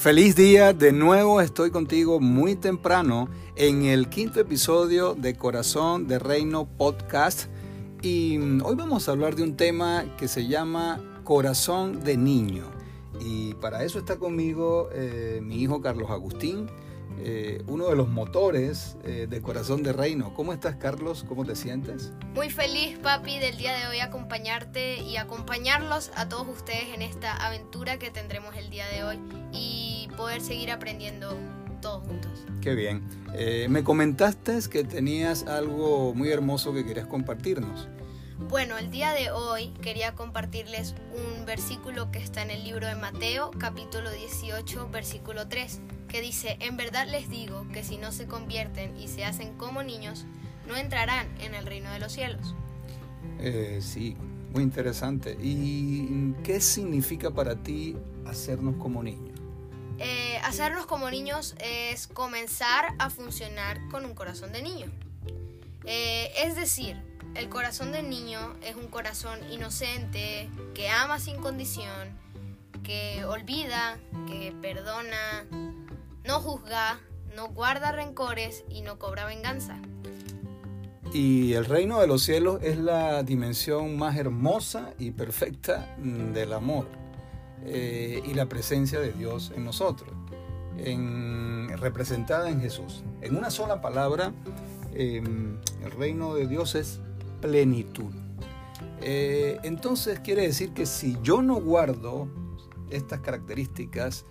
Feliz día, de nuevo estoy contigo muy temprano en el quinto episodio de Corazón de Reino Podcast. Y hoy vamos a hablar de un tema que se llama Corazón de Niño. Y para eso está conmigo eh, mi hijo Carlos Agustín, eh, uno de los motores eh, de Corazón de Reino. ¿Cómo estás Carlos? ¿Cómo te sientes? Muy feliz papi del día de hoy acompañarte y acompañarlos a todos ustedes en esta aventura que tendremos el día de hoy y poder seguir aprendiendo todos juntos. Qué bien. Eh, me comentaste que tenías algo muy hermoso que querías compartirnos. Bueno, el día de hoy quería compartirles un versículo que está en el libro de Mateo, capítulo 18, versículo 3 que dice, en verdad les digo que si no se convierten y se hacen como niños, no entrarán en el reino de los cielos. Eh, sí, muy interesante. ¿Y qué significa para ti hacernos como niños? Eh, hacernos como niños es comenzar a funcionar con un corazón de niño. Eh, es decir, el corazón del niño es un corazón inocente, que ama sin condición, que olvida, que perdona, no juzga, no guarda rencores y no cobra venganza. Y el reino de los cielos es la dimensión más hermosa y perfecta del amor eh, y la presencia de Dios en nosotros, representada en Jesús. En una sola palabra, em, el reino de Dios es plenitud. Eh, entonces quiere decir que si yo no guardo estas características,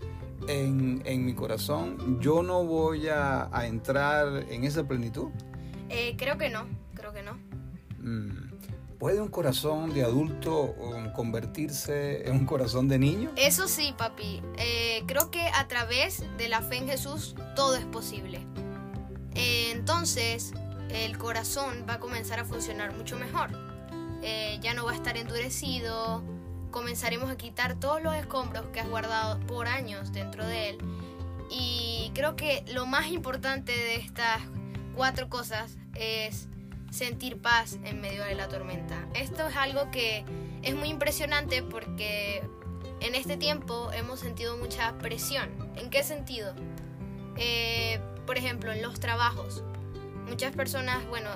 en, mi corazón, yo no voy a, entrar en esa plenitud? Eh, creo que no, creo que no. Mm. ¿Puede un corazón de adulto um, convertirse en un corazón de niño? Eso sí, papi. Eh, creo que a través de la fe en Jesús todo es posible. Eh, entonces, el corazón va a comenzar a funcionar mucho mejor. ya no va a estar endurecido, comenzaremos a quitar todos los escombros que has guardado por años dentro de él. Y creo que lo más importante de estas cuatro cosas es sentir paz en medio de la tormenta. Esto es algo que es muy impresionante porque en este tiempo hemos sentido mucha presión. ¿En qué sentido? Eh, por ejemplo, en los trabajos. Muchas personas, bueno,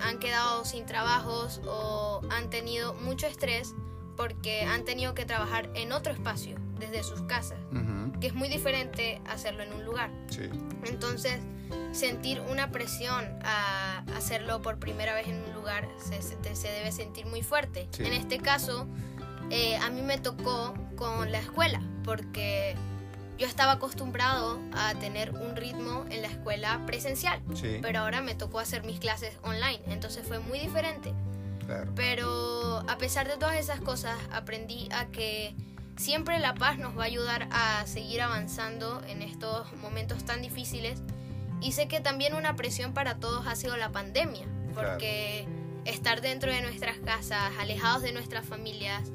han quedado sin trabajos o han tenido mucho estrés porque han tenido que trabajar en otro espacio, desde sus casas, que es muy diferente hacerlo en un lugar. Entonces, sentir una presión a hacerlo por primera vez en un lugar se, debe sentir muy fuerte. En este caso, eh, a mí me tocó con la escuela, porque yo estaba acostumbrado a tener un ritmo en la escuela presencial, pero ahora me tocó hacer mis clases online, entonces fue muy diferente. Pero a pesar de todas esas cosas, aprendí a que siempre la paz nos va a ayudar a seguir avanzando en estos momentos tan difíciles. Y sé que también una presión para todos ha sido la pandemia, porque estar dentro de nuestras casas, alejados de nuestras familias,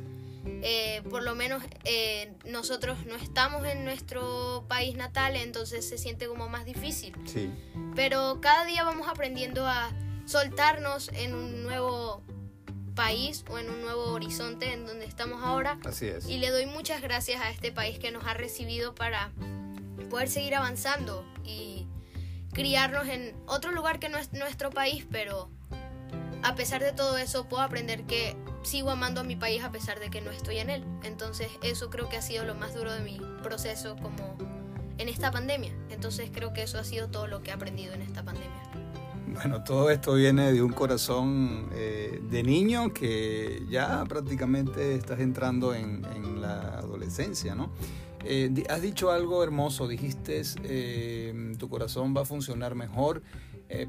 eh, por lo menos eh, nosotros no estamos en nuestro país natal, entonces se siente como más difícil. Pero cada día vamos aprendiendo a soltarnos en un nuevo país o en un nuevo horizonte en donde estamos ahora. Así es. Y le doy muchas gracias a este país que nos ha recibido para poder seguir avanzando y criarnos en otro lugar que no es nuestro país, pero a pesar de todo eso puedo aprender que sigo amando a mi país a pesar de que no estoy en él. Entonces eso creo que ha sido lo más duro de mi proceso como en esta pandemia. Entonces creo que eso ha sido todo lo que he aprendido en esta pandemia. Bueno, todo esto viene de un corazón eh, de niño que ya prácticamente estás entrando en, la adolescencia, ¿no? Eh, has dicho algo hermoso, dijiste, eh, tu corazón va a funcionar mejor,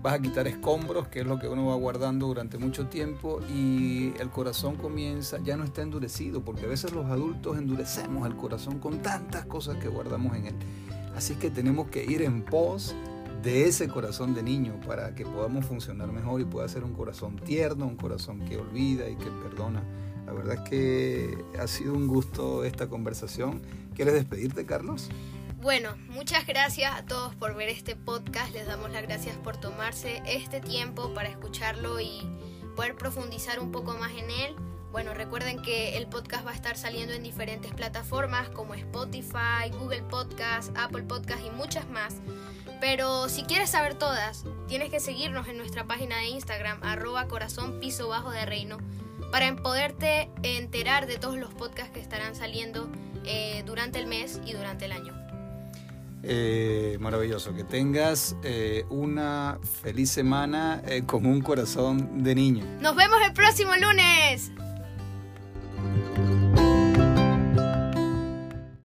vas a quitar escombros, que es lo que uno va guardando durante mucho tiempo, y el corazón comienza, ya no está endurecido, porque a veces los adultos endurecemos el corazón con tantas cosas que guardamos en él. Así que tenemos que ir en pos de ese corazón de niño para que podamos funcionar mejor y pueda ser un corazón tierno, un corazón que olvida y que perdona. La verdad es que ha sido un gusto esta conversación. ¿Quieres despedirte, Carlos? Bueno, muchas gracias a todos por ver este podcast. Les damos las gracias por tomarse este tiempo para escucharlo y poder profundizar un poco más en él. Bueno, recuerden que el podcast va a estar saliendo en diferentes plataformas como Spotify, Google Podcast, Apple Podcast y muchas más. Pero si quieres saber todas, tienes que seguirnos en nuestra página de Instagram, arroba corazón piso bajo de reino, para poderte enterar de todos los podcasts que estarán saliendo eh, durante el mes y durante el año. Eh, maravilloso, que tengas eh, una feliz semana con un corazón de niño. Nos vemos el próximo lunes.